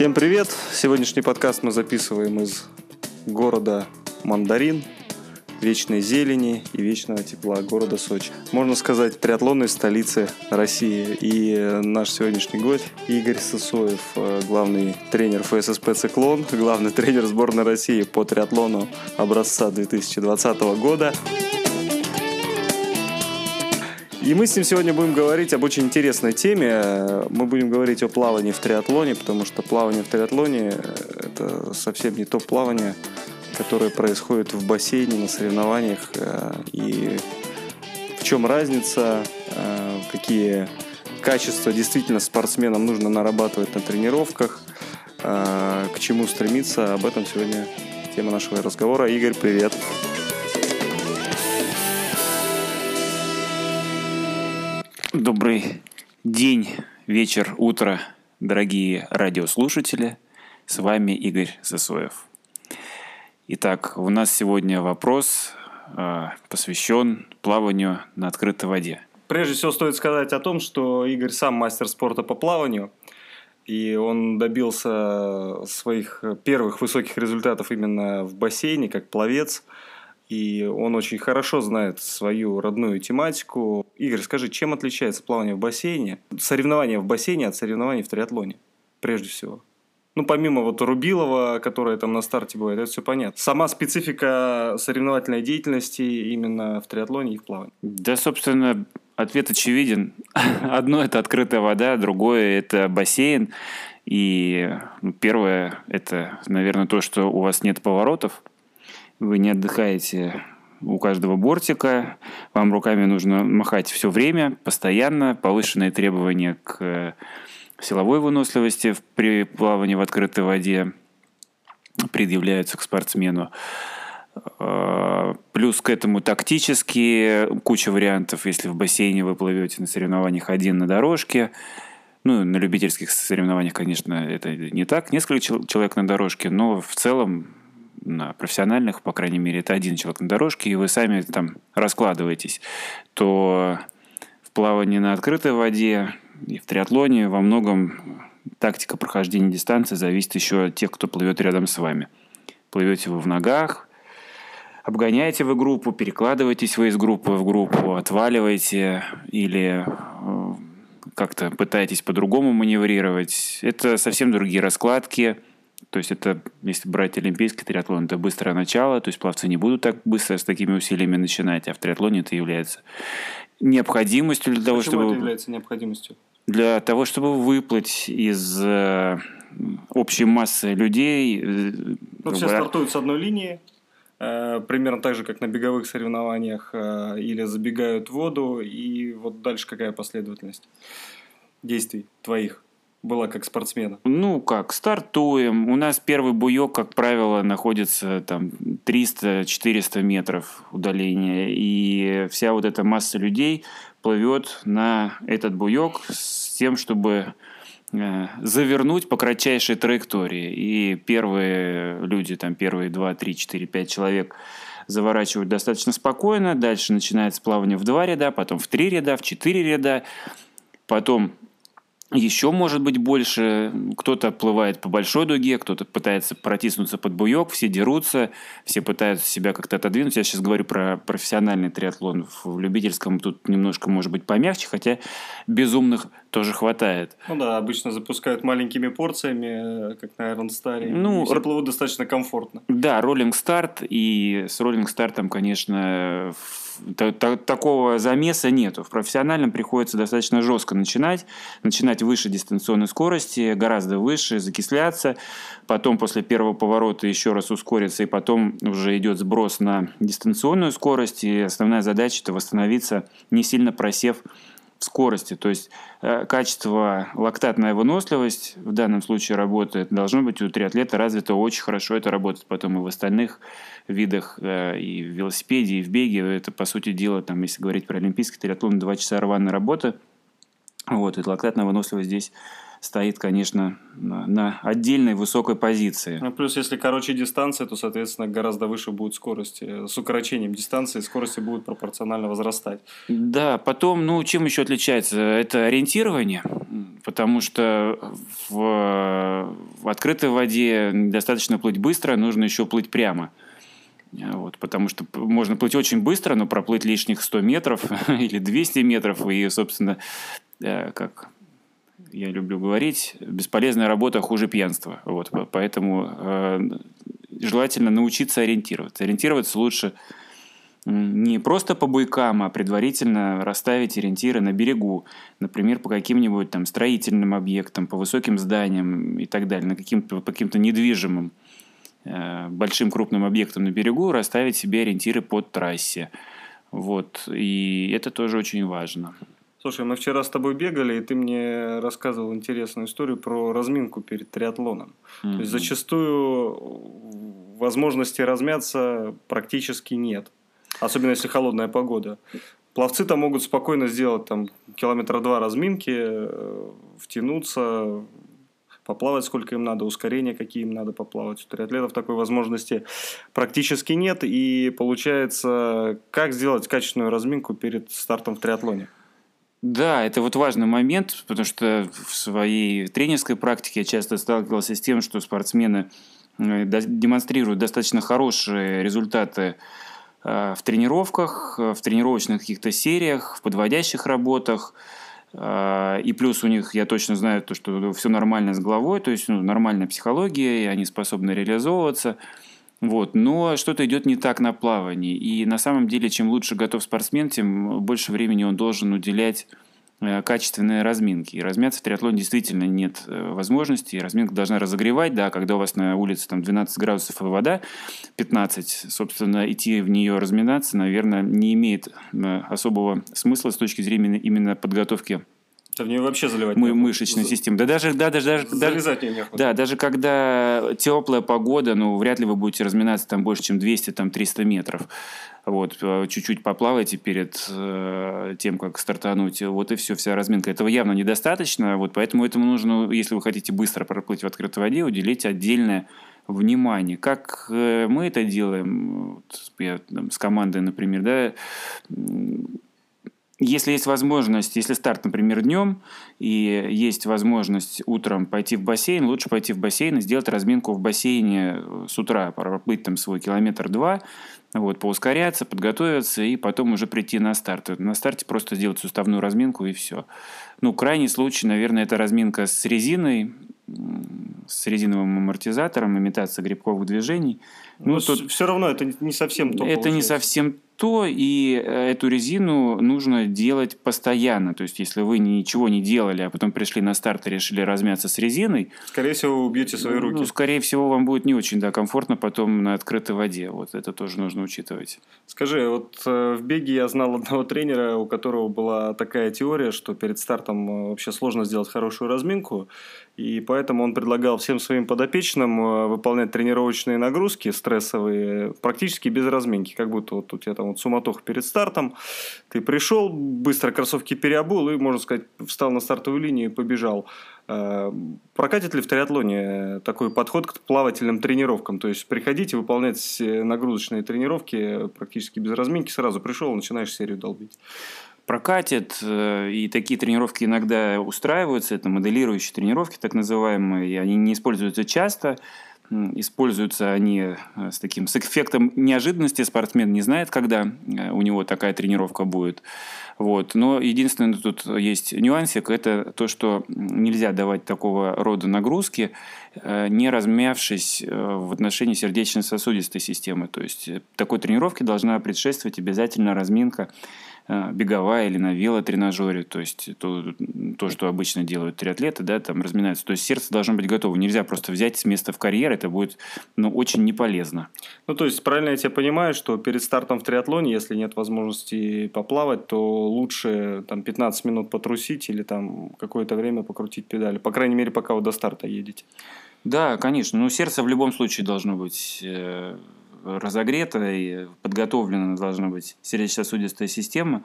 Всем привет! Сегодняшний подкаст мы записываем из города Мандарин, вечной зелени и вечного тепла города Сочи. Можно сказать, триатлонной столицы России. И наш сегодняшний гость Игорь Сысоев, э, главный тренер ФССП «Циклон», главный тренер сборной России по триатлону образца 2020 года. И мы с ним сегодня будем говорить об очень интересной теме. Мы будем говорить о плавании в триатлоне, потому что плавание в триатлоне – это совсем не то плавание, которое происходит в бассейне на соревнованиях. Э, и в чем разница, э, какие качества действительно спортсменам нужно нарабатывать на тренировках, э, к чему стремиться. Об этом сегодня тема нашего разговора. Игорь, привет! Привет! Добрый день, вечер, утро, дорогие радиослушатели. С вами Игорь Засоев. Итак, у нас сегодня вопрос э, посвящен плаванию на открытой воде. Прежде всего стоит сказать о том, что Игорь сам мастер спорта по плаванию, и он добился своих первых высоких результатов именно в бассейне, как пловец – и он очень хорошо знает свою родную тематику. Игорь, скажи, чем отличается плавание в бассейне, соревнование в бассейне от соревнований в триатлоне, прежде всего? Ну, помимо вот Рубилова, которая там на старте бывает, это все понятно. Сама специфика соревновательной деятельности именно в триатлоне и в плавании. Да, собственно, ответ очевиден. Одно – это открытая вода, другое – это бассейн. И первое – это, наверное, то, что у вас нет поворотов, вы не отдыхаете у каждого бортика, вам руками нужно махать все время, постоянно, повышенные требования к силовой выносливости при плавании в открытой воде предъявляются к спортсмену. А, плюс к этому тактические, куча вариантов, если в бассейне вы плывете на соревнованиях один на дорожке, ну, на любительских соревнованиях, конечно, это не так, несколько человек на дорожке, но в целом профессиональных, по крайней мере, это один человек на дорожке, и вы сами там раскладываетесь, то в плавании на открытой воде и в триатлоне во многом тактика прохождения дистанции зависит еще от тех, кто плывет рядом с вами. Плывете вы в ногах, обгоняете вы группу, перекладываетесь вы из группы в группу, отваливаете или э, как-то пытаетесь по-другому маневрировать. Это совсем другие раскладки – то есть это, если брать олимпийский триатлон, это быстрое начало, то есть пловцы не будут так быстро с такими усилиями начинать, а в триатлоне это является необходимостью для того, Почему чтобы... это является необходимостью? Для того, чтобы выплыть из э, общей массы людей. Э, ну, все стартуют с одной линии, э, примерно так же, как на беговых соревнованиях, или забегают в воду, и вот дальше какая последовательность действий твоих? Была как спортсмена? Ну как, стартуем. У нас первый буек, как правило, находится там 300-400 метров удаления. И вся вот эта масса людей плывет на этот буек с тем, чтобы э, завернуть по кратчайшей траектории. И первые люди, там первые 2, 3, 4, 5 человек заворачивают достаточно спокойно. Дальше начинается плавание в два ряда, потом в три ряда, в четыре ряда. Потом еще может быть больше. Кто-то отплывает по большой дуге, кто-то пытается протиснуться под буек, все дерутся, все пытаются себя как-то отодвинуть. Я сейчас говорю про профессиональный триатлон. В любительском тут немножко может быть помягче, хотя безумных тоже хватает. Ну да, обычно запускают маленькими порциями, как на Iron Star. Ну, все плывут достаточно комфортно. Да, роллинг старт. И с роллинг стартом, конечно, такого замеса нету. В профессиональном приходится достаточно жестко начинать. Начинать выше дистанционной скорости, гораздо выше, закисляться. Потом после первого поворота еще раз ускориться, и потом уже идет сброс на дистанционную скорость. И основная задача – это восстановиться, не сильно просев скорости. То есть э, качество, лактатная выносливость в данном случае работает. Должно быть у триатлета развито очень хорошо. Это работает потом и в остальных видах, э, и в велосипеде, и в беге. Это, по сути дела, там, если говорить про олимпийский триатлон, два часа рваной работы. Вот, и лактатная выносливость здесь стоит, конечно, на, на отдельной высокой позиции. Ну, плюс, если короче дистанция, то, соответственно, гораздо выше будет скорость. С укорочением дистанции скорости будут пропорционально возрастать. Да, потом, ну, чем еще отличается? Это ориентирование, потому что в, в открытой воде достаточно плыть быстро, нужно еще плыть прямо. Вот, потому что можно плыть очень быстро, но проплыть лишних 100 метров или 200 метров, и, собственно, э, как я люблю говорить, бесполезная работа хуже пьянства. Вот, поэтому э, желательно научиться ориентироваться. Ориентироваться лучше не просто по буйкам, а предварительно расставить ориентиры на берегу. Например, по каким-нибудь там строительным объектам, по высоким зданиям и так далее, на каким-то, по каким-то недвижимым э, большим крупным объектам на берегу расставить себе ориентиры под трассе. Вот. И это тоже очень важно. Слушай, мы вчера с тобой бегали, и ты мне рассказывал интересную историю про разминку перед триатлоном. Mm-hmm. То есть зачастую возможности размяться практически нет. Особенно если холодная погода. Пловцы-то могут спокойно сделать там километра два разминки, э, втянуться, поплавать сколько им надо, ускорения какие им надо поплавать. У триатлетов такой возможности практически нет. И получается, как сделать качественную разминку перед стартом в триатлоне? Да, это вот важный момент, потому что в своей тренерской практике я часто сталкивался с тем, что спортсмены э, демонстрируют достаточно хорошие результаты э, в тренировках, э, в тренировочных каких-то сериях, в подводящих работах. И плюс у них, я точно знаю, то, что все нормально с головой, то есть ну, нормальная психология, и они способны реализовываться – вот. Но что-то идет не так на плавании. И на самом деле, чем лучше готов спортсмен, тем больше времени он должен уделять э, качественные разминки. И размяться в триатлоне действительно нет э, возможности. Разминка должна разогревать, да, когда у вас на улице там 12 градусов и вода 15, собственно, идти в нее разминаться, наверное, не имеет э, особого смысла с точки зрения именно подготовки да в нее вообще заливать Мы, мышечная система. Да даже, да, даже, даже, Залезать даже, Да, даже когда теплая погода, ну, вряд ли вы будете разминаться там больше, чем 200, там, 300 метров. Вот, э, чуть-чуть поплавайте перед э, тем, как стартануть. Вот и все, вся разминка. Этого явно недостаточно, вот, поэтому этому нужно, если вы хотите быстро проплыть в открытой воде, уделить отдельное внимание. Как э, мы это делаем, вот, я, там, с командой, например, да, если есть возможность, если старт, например, днем, и есть возможность утром пойти в бассейн, лучше пойти в бассейн и сделать разминку в бассейне э, с утра, проплыть там свой километр-два, вот, поускоряться, подготовиться и потом уже прийти на старт. На старте просто сделать суставную разминку и все. Ну, крайний случай, наверное, это разминка с резиной, с резиновым амортизатором, имитация грибковых движений. Ну, Но тут все равно это не совсем то. Это получается. не совсем то, и э, эту резину нужно делать постоянно. То есть, если вы ничего не делали, а потом пришли на старт и решили размяться с резиной... Скорее всего, вы убьете свои ну, руки. Ну, скорее всего, вам будет не очень да, комфортно потом на открытой воде. Вот это тоже нужно учитывать. Скажи, вот э, в беге я знал одного тренера, у которого была такая теория, что перед стартом э, вообще сложно сделать хорошую разминку, и поэтому он предлагал всем своим подопечным выполнять тренировочные нагрузки стрессовые практически без разминки, как будто вот у тебя там вот суматоха перед стартом, ты пришел, быстро кроссовки переобул и, можно сказать, встал на стартовую линию и побежал. Э, прокатит ли в триатлоне такой подход к плавательным тренировкам? То есть приходите выполнять нагрузочные тренировки практически без разминки, сразу пришел, начинаешь серию долбить прокатит, э, и такие тренировки иногда устраиваются, это моделирующие тренировки так называемые, и они не используются часто, Используются они э, с таким с эффектом неожиданности. Спортсмен не знает, когда э, у него такая тренировка будет. Вот. Но единственное, тут есть нюансик, это то, что нельзя давать такого рода нагрузки, э, не размявшись в отношении сердечно-сосудистой системы. То есть такой тренировке должна предшествовать обязательно разминка беговая или на велотренажере, то есть то, то, что обычно делают триатлеты, да, там разминаются. То есть сердце должно быть готово. Нельзя просто взять с места в карьер, это будет ну, очень неполезно. Ну, то есть, правильно я тебя понимаю, что перед стартом в триатлоне, если нет возможности поплавать, то лучше там 15 минут потрусить или там какое-то время покрутить педали. По крайней мере, пока вы до старта едете. Да, конечно. Но сердце в любом случае должно быть э, разогрета и подготовлена должна быть сердечно-сосудистая система.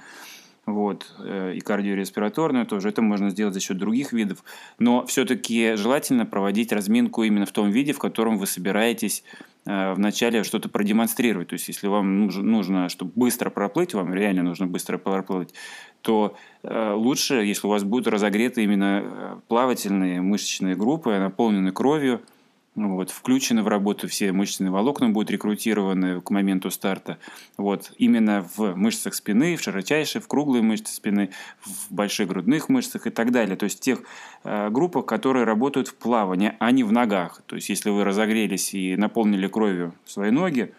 вот, э, и кардиореспираторную тоже. Это можно сделать за счет других видов. Но все-таки желательно проводить разминку именно в том виде, в котором вы собираетесь э, вначале что-то продемонстрировать. То есть, если вам нужно, чтобы быстро проплыть, вам реально нужно быстро проплыть, то э, лучше, если у вас будут разогреты именно плавательные мышечные группы, наполнены кровью – вот, включены в работу все мышечные волокна, будут рекрутированы к моменту старта. Вот, именно в мышцах спины, в широчайшей, в круглой мышце спины, в больших грудных мышцах и так далее. То есть тех э, группах, которые работают в плавании, а не в ногах. То есть если вы разогрелись и наполнили кровью свои ноги,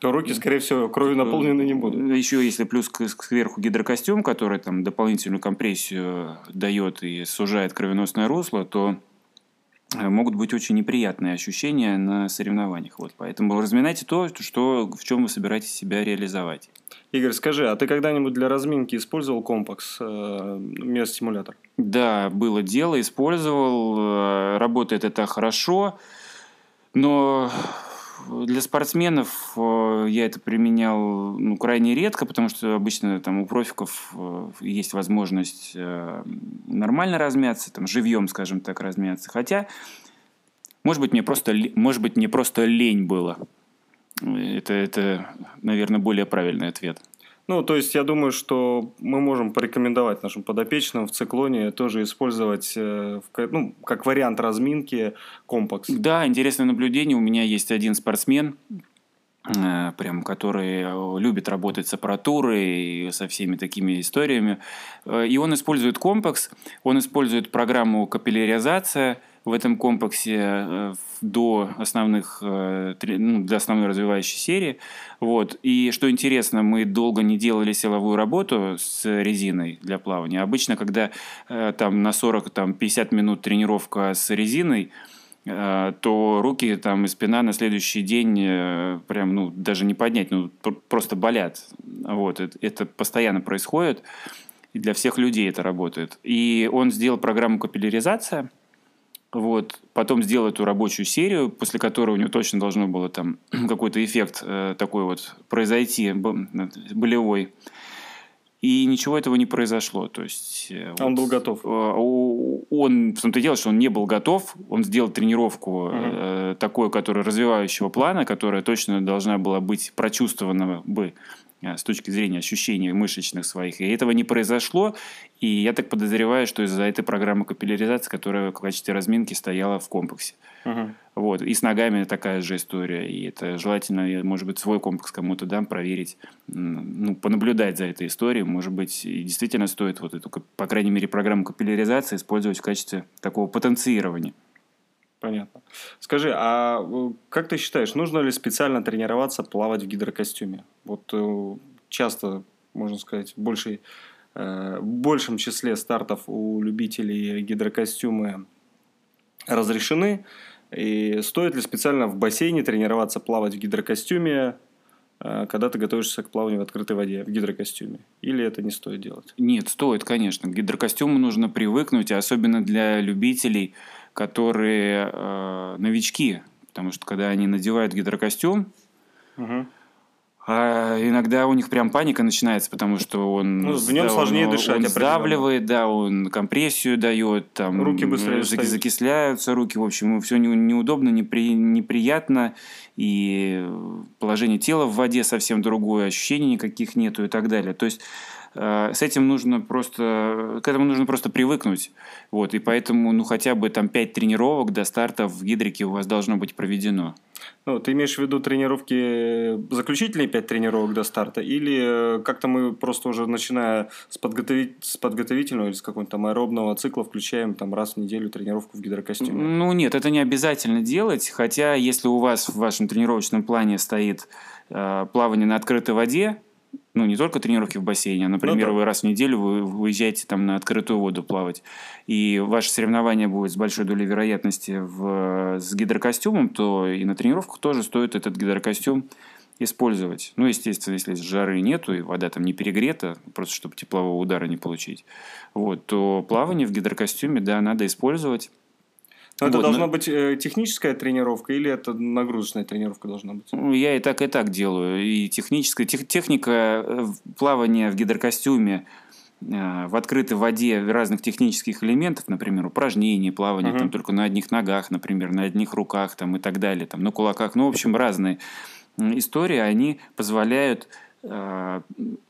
то руки, скорее всего, кровью наполнены не будут. Еще если плюс сверху гидрокостюм, который там дополнительную компрессию дает и сужает кровеносное русло, то Э, могут быть очень неприятные ощущения на соревнованиях. Вот, поэтому разминайте то, что, в чем вы собираетесь себя реализовать. Игорь, скажи, а ты когда-нибудь для разминки использовал компакс, э, миостимулятор? Да, было дело, использовал. Э, работает это хорошо, но для спортсменов э, я это применял ну, крайне редко, потому что обычно там у профиков э, есть возможность э, нормально размяться, там живьем, скажем так, размяться. Хотя, может быть, мне просто, может быть, мне просто лень было. Это, это, наверное, более правильный ответ. Ну, то есть я думаю, что мы можем порекомендовать нашим подопечным в циклоне тоже использовать э, ну, как вариант разминки компакс. Да, интересное наблюдение. У меня есть один спортсмен, э, прям, который э, любит работать с аппаратурой и со всеми такими историями. И он использует компакс, он использует программу капилляризация – в этом комплексе э, до основных, э, ну, для основной развивающей серии. Вот. И что интересно, мы долго не делали силовую работу с резиной для плавания. Обычно, когда э, там на 40-50 минут тренировка с резиной, то руки там и спина на следующий день прям, ну, даже не поднять, ну, просто болят. Вот, это постоянно происходит, и для всех людей это работает. И он сделал программу капилляризация – вот, потом сделал эту рабочую серию, после которой у него точно должно было там какой-то эффект э, такой вот произойти, болевой. И ничего этого не произошло. То есть, э, он вот, был готов. Э, он, в том-то и дело, что он не был готов. Он сделал тренировку угу. э, такой, которая развивающего плана, которая точно должна была быть прочувствована бы Э, с точки зрения ощущений мышечных своих. И этого не произошло. И я так подозреваю, что из-за этой программы капилляризации, которая в качестве разминки стояла в комплексе. Uh-huh. Вот. И с ногами такая же история. И это желательно, может быть, свой комплекс кому-то дам, проверить, ну, понаблюдать за этой историей. Может быть, действительно стоит вот эту, по крайней мере, программу капилляризации использовать в качестве такого потенцирования. Понятно. Скажи, а э, как ты считаешь, нужно ли специально тренироваться плавать в гидрокостюме? Вот э, часто, можно сказать, большей, э, в большем числе стартов у любителей гидрокостюмы разрешены. И стоит ли специально в бассейне тренироваться плавать в гидрокостюме, когда ты готовишься к плаванию в открытой воде в гидрокостюме? Или это не стоит делать? Нет, стоит, конечно. К гидрокостюму нужно привыкнуть, особенно для любителей – которые э, новички, потому что когда они надевают гидрокостюм, угу. А иногда у них прям паника начинается, потому что он, ну, в нем да, сложнее он, дышать. Он сдавливает, да, он компрессию дает, там руки быстрее зак- закисляются руки, в общем, все неудобно, непри, неприятно, и положение тела в воде совсем другое, ощущений никаких нету и так далее. То есть с этим нужно просто, к этому нужно просто привыкнуть. Вот, и поэтому, ну, хотя бы там 5 тренировок до старта в гидрике у вас должно быть проведено. Ну, ты имеешь в виду тренировки, заключительные 5 тренировок до старта, или э, как-то мы просто уже начиная с, подготовить, с подготовительного или с какого-то там аэробного цикла включаем там раз в неделю тренировку в гидрокостюме? Ну, нет, это не обязательно делать, хотя если у вас в вашем тренировочном плане стоит э, плавание на открытой воде, ну, не только тренировки в бассейне, а, например, ну, да. вы раз в неделю вы выезжаете там на открытую воду плавать, и ваше соревнование будет с большой долей вероятности в, с гидрокостюмом, то и на тренировках тоже стоит этот гидрокостюм использовать. Ну, естественно, если жары нету, и вода там не перегрета, просто чтобы теплового удара не получить, вот, то плавание в гидрокостюме, да, надо использовать. Но это вот, должна но... быть э, техническая тренировка или это нагрузочная тренировка должна быть? Ну, я и так, и так делаю. И техническая тех, техника э, плавания в гидрокостюме э, в открытой воде разных технических элементов, например, упражнения, плавание uh-huh. там только на одних ногах, например, на одних руках там, и так далее, там, на кулаках, ну, в общем, разные истории, они позволяют э,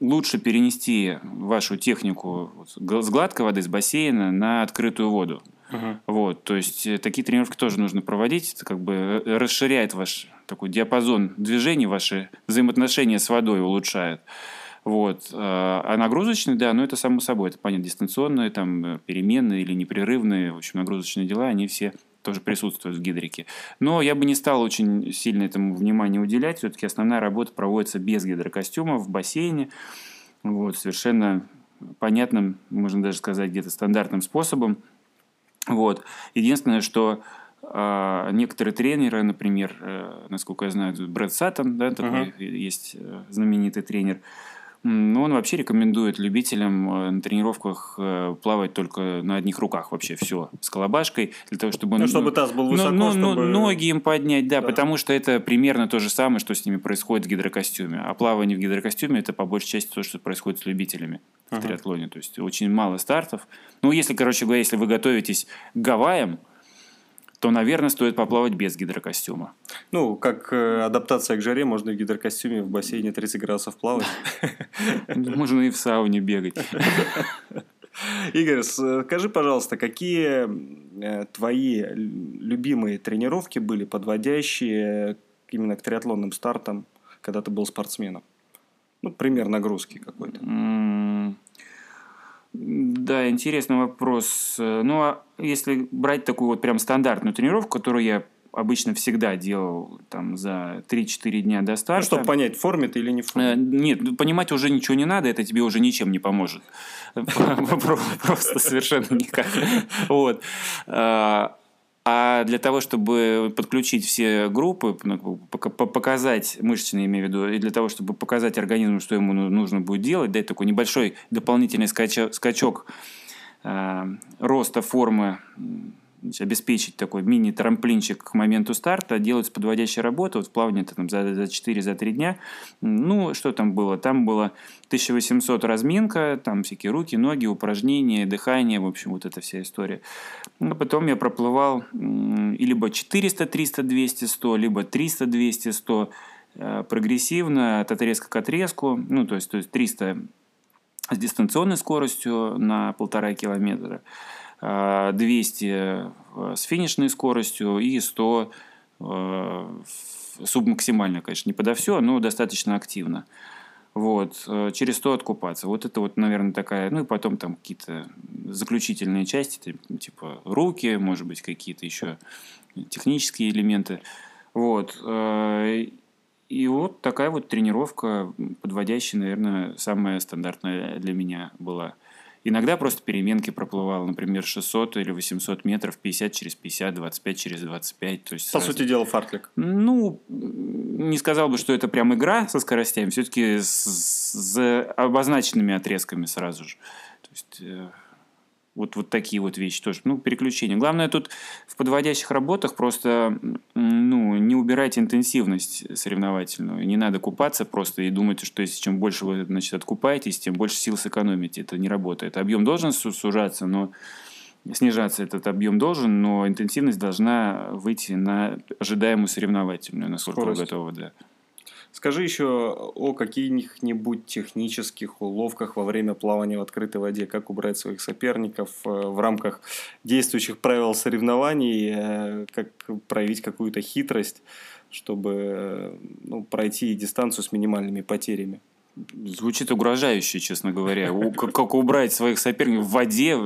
лучше перенести вашу технику с гладкой воды, с бассейна на открытую воду. Uh-huh. Вот, то есть э, такие тренировки тоже нужно проводить, это как бы э, расширяет ваш такой диапазон движений, ваши взаимоотношения с водой улучшает. Вот. А нагрузочные, да, ну это само собой, это понятно, дистанционные, там, переменные или непрерывные, в общем, нагрузочные дела, они все тоже присутствуют в гидрике. Но я бы не стал очень сильно этому внимание уделять. Все-таки основная работа проводится без гидрокостюма в бассейне. Вот, совершенно понятным, можно даже сказать, где-то стандартным способом. Вот. Единственное, что э, некоторые тренеры, например, э, насколько я знаю, Брэд Саттон, да, такой uh-huh. есть э, знаменитый тренер, ну, он вообще рекомендует любителям э, на тренировках э, плавать только на одних руках вообще все с колобашкой для того, чтобы ну, чтобы таз был высоко, ну, ну, чтобы... ноги им поднять, да, да, потому что это примерно то же самое, что с ними происходит в гидрокостюме. А плавание в гидрокостюме это по большей части то, что происходит с любителями в uh-huh. триатлоне. То есть очень мало стартов. Ну, если, короче говоря, если вы готовитесь к Гавайям, то, наверное, стоит поплавать без гидрокостюма. Ну, как э, адаптация к жаре, можно в гидрокостюме в бассейне 30 градусов плавать. Можно и в сауне бегать. Игорь, скажи, пожалуйста, какие э, твои любимые тренировки были, подводящие именно к триатлонным стартам, когда ты был спортсменом? Ну, пример нагрузки какой-то. Да, интересный вопрос. Ну, а если брать такую вот прям стандартную тренировку, которую я обычно всегда делал там за 3-4 дня до старта. Ну, чтобы понять, в форме ты или не в форме. Э, нет, понимать уже ничего не надо, это тебе уже ничем не поможет. Просто совершенно никак. Вот. А, для того, чтобы подключить все группы, ну, показать мышечные, имею в виду, и для того, чтобы показать организму, что ему ну, нужно будет делать, дать такой небольшой дополнительный скачок, скачок э, роста формы обеспечить такой мини-трамплинчик к моменту старта, делать подводящая работа, вот это там за, за 4-3 за дня. Ну, что там было? Там было 1800 разминка, там всякие руки, ноги, упражнения, дыхание, в общем, вот эта вся история. А потом я проплывал и либо 400, 300, 200, 100, либо 300, 200, 100 прогрессивно, от отрезка к отрезку, ну, то есть, то есть 300 с дистанционной скоростью на полтора километра, 200 э, с финишной скоростью и 100 э, субмаксимально, конечно, не подо все, но достаточно активно. Вот, э, через 100 откупаться. Вот это вот, наверное, такая, ну и потом там какие-то заключительные части, типа руки, может быть, какие-то еще технические элементы. Вот. И вот такая вот тренировка, подводящая, наверное, самая стандартная для меня была. Иногда просто переменки проплывал, например, 600 или 800 метров, 50 через 50, 25 через 25. То есть По сразу... сути дела, фартлик. Ну, не сказал бы, что это прям игра со скоростями, все-таки с, с обозначенными отрезками сразу же. То есть э, вот, вот такие вот вещи тоже. Ну, переключение. Главное тут в подводящих работах просто ну, не убирайте интенсивность соревновательную. Не надо купаться просто и думать, что если чем больше вы значит, откупаетесь, тем больше сил сэкономите. Это не работает. Объем должен сужаться, но снижаться этот объем должен, но интенсивность должна выйти на ожидаемую соревновательную, насколько Скорость. вы готовы. Да. Скажи еще о каких-нибудь технических уловках во время плавания в открытой воде, как убрать своих соперников э, в рамках действующих правил соревнований, э, как проявить какую-то хитрость, чтобы э, ну, пройти дистанцию с минимальными потерями. Звучит угрожающе, честно говоря. Как убрать своих соперников в воде?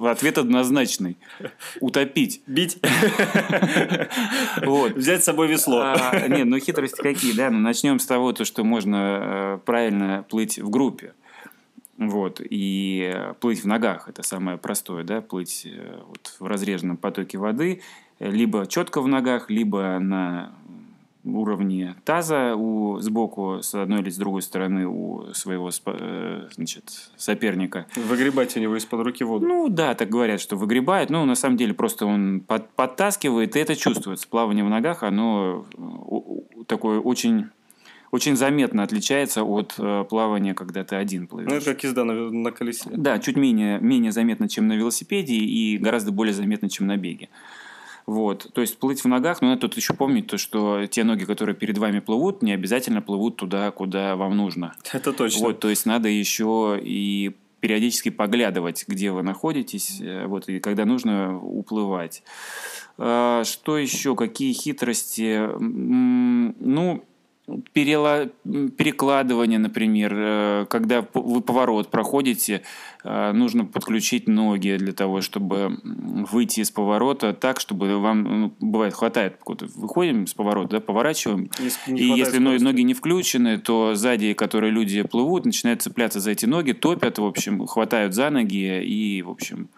Ответ однозначный. Утопить. Бить. Вот. Взять с собой весло. А, нет, ну хитрости какие, да? Ну, начнем с того, то, что можно э, правильно плыть в группе. Вот. И плыть в ногах – это самое простое, да? Плыть э, вот в разреженном потоке воды, либо четко в ногах, либо на уровне таза у, сбоку, с одной или с другой стороны у своего э, значит, соперника. Выгребать у него из-под руки воду. Ну да, так говорят, что выгребает. Ну, на самом деле, просто он под, подтаскивает, и это чувствуется. Плавание в ногах, оно такое очень очень заметно отличается от э, плавания, когда ты один плывешь. Ну, это как езда на, на колесе. Да, чуть менее, менее заметно, чем на велосипеде, и гораздо более заметно, чем на беге. Вот. То есть плыть в ногах, но надо тут еще помнить то, что те ноги, которые перед вами плывут, не обязательно плывут туда, куда вам нужно. Это точно. Вот, то есть надо еще и периодически поглядывать, где вы находитесь, э, вот, и когда нужно уплывать. А, что еще? Какие хитрости? Ну, перела... перекладывание, например, э, когда вы поворот проходите, э, нужно подключить ноги для того, чтобы выйти из поворота так, чтобы вам, ну, бывает, хватает, выходим с поворота, да, поворачиваем, и если ноги, ноги не включены, то сзади, которые люди плывут, начинают цепляться за эти ноги, топят, в общем, хватают за ноги и, в общем,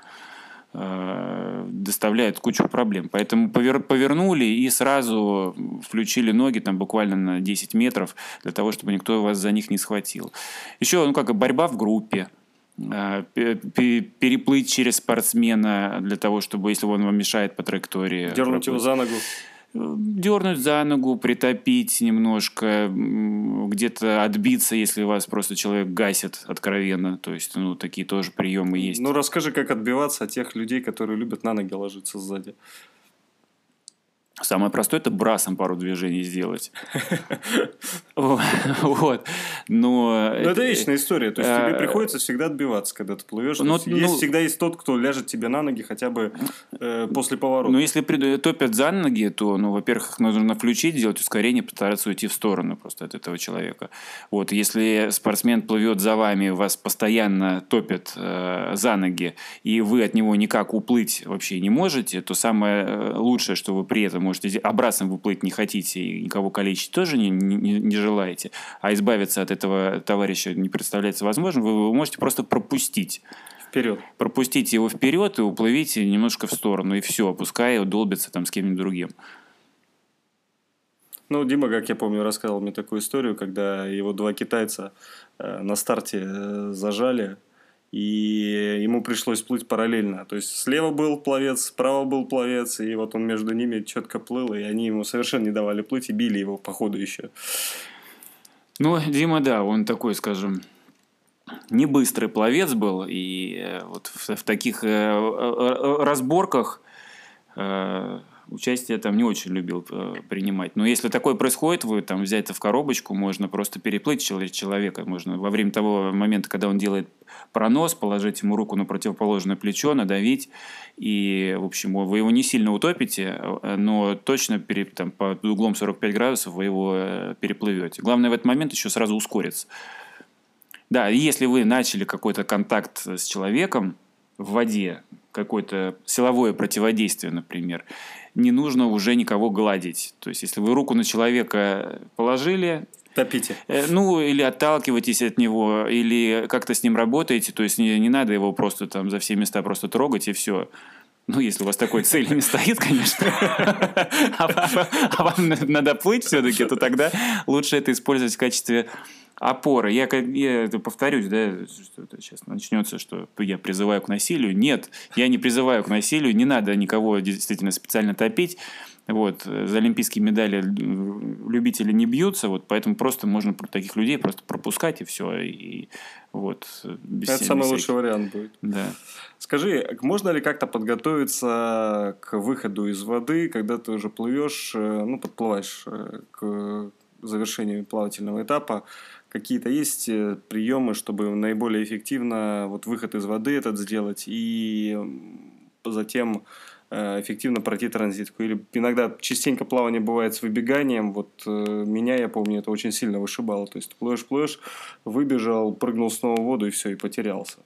доставляет кучу проблем. Поэтому повер, повернули и сразу включили ноги там буквально на 10 метров для того, чтобы никто вас за них не схватил. Еще, ну как борьба в группе э, переплыть через спортсмена для того, чтобы, если он вам мешает по траектории... Дернуть его за ногу дернуть за ногу, притопить немножко, где-то отбиться, если вас просто человек гасит откровенно. То есть, ну, такие тоже приемы есть. Ну, расскажи, как отбиваться от тех людей, которые любят на ноги ложиться сзади. Самое простое – это брасом пару движений сделать. Вот. Но... Ну, это вечная история. То есть, тебе э, приходится всегда отбиваться, когда ты плывешь. Ну, ну всегда есть тот, кто ляжет тебе на ноги хотя бы э, после поворота. Ну, если топят за ноги, то, ну, во-первых, их нужно включить, сделать ускорение, постараться уйти в сторону просто от этого человека. Вот. Если спортсмен плывет за вами, вас постоянно топят э, за ноги, и вы от него никак уплыть вообще не можете, то самое лучшее, что вы при этом можете обратно выплыть не хотите и никого калечить тоже не, не, не желаете, а избавиться от этого товарища не представляется возможным, вы, вы можете просто пропустить. Вперед. Пропустите его вперед и уплывите немножко в сторону, и все, пускай долбится там с кем-нибудь другим. Ну, Дима, как я помню, рассказывал мне такую историю, когда его два китайца э, на старте э, зажали и ему пришлось плыть параллельно. То есть слева был пловец, справа был пловец, и вот он между ними четко плыл, и они ему совершенно не давали плыть и били его по ходу еще. Ну, Дима, да, он такой, скажем, не быстрый пловец был, и э, вот в, в таких э, э, разборках участие там не очень любил э, принимать. Но если такое происходит, вы там взять это в коробочку, можно просто переплыть человека. Можно во время того момента, когда он делает пронос, положить ему руку на противоположное плечо, надавить. И, в общем, вы его не сильно утопите, э, но точно пере, там, под углом 45 градусов вы его э, переплывете. Главное в этот момент еще сразу ускориться. Да, если вы начали какой-то контакт с человеком в воде, какое-то силовое противодействие, например, не нужно уже никого гладить. То есть, если вы руку на человека положили, Топите. Э, ну, или отталкиваетесь от него, или как-то с ним работаете, то есть не, не надо его просто там за все места просто трогать и все. Ну, если у вас такой цели не стоит, конечно. А вам надо плыть все-таки, то тогда лучше это использовать в качестве опоры. Я, я это повторюсь, да, что это сейчас начнется, что я призываю к насилию. Нет, я не призываю к насилию, не надо никого действительно специально топить. Вот, за олимпийские медали любители не бьются, вот, поэтому просто можно таких людей просто пропускать и все. И, вот, без Это самый лучший вариант будет. Да. Скажи, можно ли как-то подготовиться к выходу из воды, когда ты уже плывешь, э, ну, подплываешь э, к завершению плавательного этапа? какие-то есть э, приемы, чтобы наиболее эффективно вот выход из воды этот сделать и затем э, эффективно пройти транзитку. Или иногда частенько плавание бывает с выбеганием. Вот э, меня, я помню, это очень сильно вышибало. То есть плывешь, плывешь, выбежал, прыгнул снова в воду и все, и потерялся.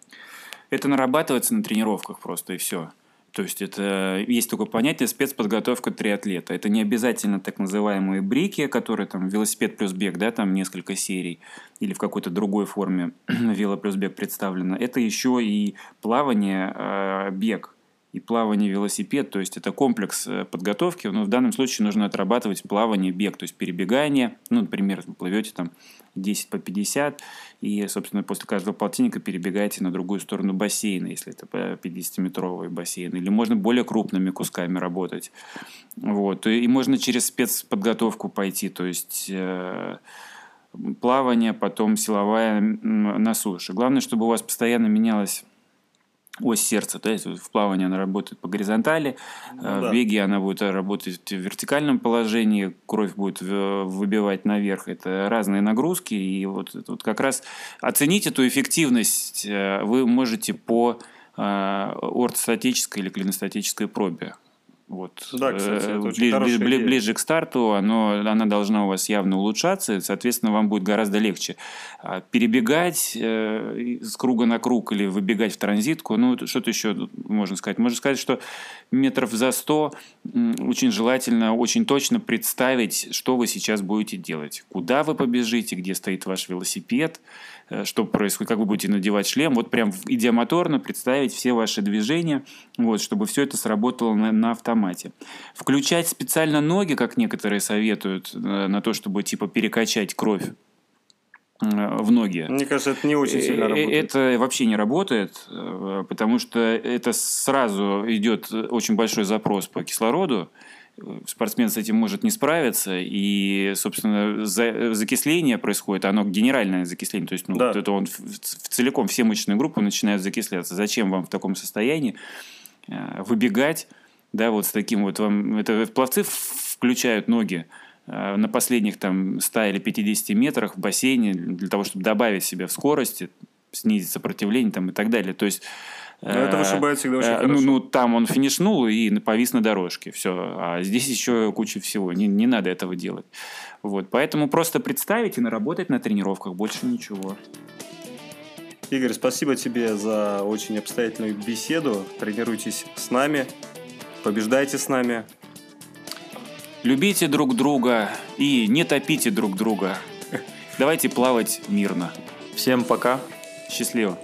Это нарабатывается на тренировках просто, и все. То есть это есть такое понятие спецподготовка триатлета. Это не обязательно так называемые брики, которые там велосипед плюс бег, да, там несколько серий, или в какой-то другой форме вело плюс бег представлено. Это еще и плавание, э, бег и плавание, велосипед, то есть это комплекс э, подготовки, но в данном случае нужно отрабатывать плавание, бег, то есть перебегание, ну, например, вы плывете там 10 по 50, и, собственно, после каждого полтинника перебегаете на другую сторону бассейна, если это 50-метровый бассейн, или можно более крупными кусками работать, вот, и можно через спецподготовку пойти, то есть э, плавание, потом силовая на суше. Главное, чтобы у вас постоянно менялась ось сердца, то есть в плавании она работает по горизонтали, ну, э, в да. беге она будет работать в вертикальном положении, кровь будет выбивать наверх. Это разные нагрузки, и вот, вот как раз оценить эту эффективность э, вы можете по э, ортостатической или клиностатической пробе. Вот. Да, кстати, это очень ближе, бли, ближе к старту оно, она должна у вас явно улучшаться, и, соответственно, вам будет гораздо легче а, перебегать э, с круга на круг или выбегать в транзитку. Ну, что-то еще можно сказать. Можно сказать, что метров за 100 очень желательно очень точно представить, что вы сейчас будете делать. Куда вы побежите, где стоит ваш велосипед, Э, что происходит, как вы будете надевать шлем, вот прям идиомоторно представить все ваши движения, вот, чтобы все это сработало на, на автомате. Включать специально ноги, как некоторые советуют, э, на то, чтобы типа перекачать кровь э, в ноги. Мне кажется, это не очень сильно работает. Это вообще не работает, потому что это сразу идет очень большой запрос по кислороду, спортсмен с этим может не справиться, и, собственно, за, закисление происходит, оно генеральное закисление, то есть ну, да. вот это он в, в, целиком все мышечные группы начинают закисляться. Зачем вам в таком состоянии э, выбегать, да, вот с таким вот вам, это пловцы включают ноги э, на последних там 100 или 50 метрах в бассейне для того, чтобы добавить себе в скорости, снизить сопротивление там и так далее. То есть но это вышибает всегда очень э, ну, хорошо. Ну, там он финишнул и повис на дорожке. Все. А здесь еще куча всего. Не, не надо этого делать. Вот. Поэтому просто представить и наработать на тренировках. Больше ничего. Игорь, спасибо тебе за очень обстоятельную беседу. Тренируйтесь с нами, побеждайте с нами. Любите друг друга и не топите друг друга. Давайте плавать мирно. Всем пока. Счастливо.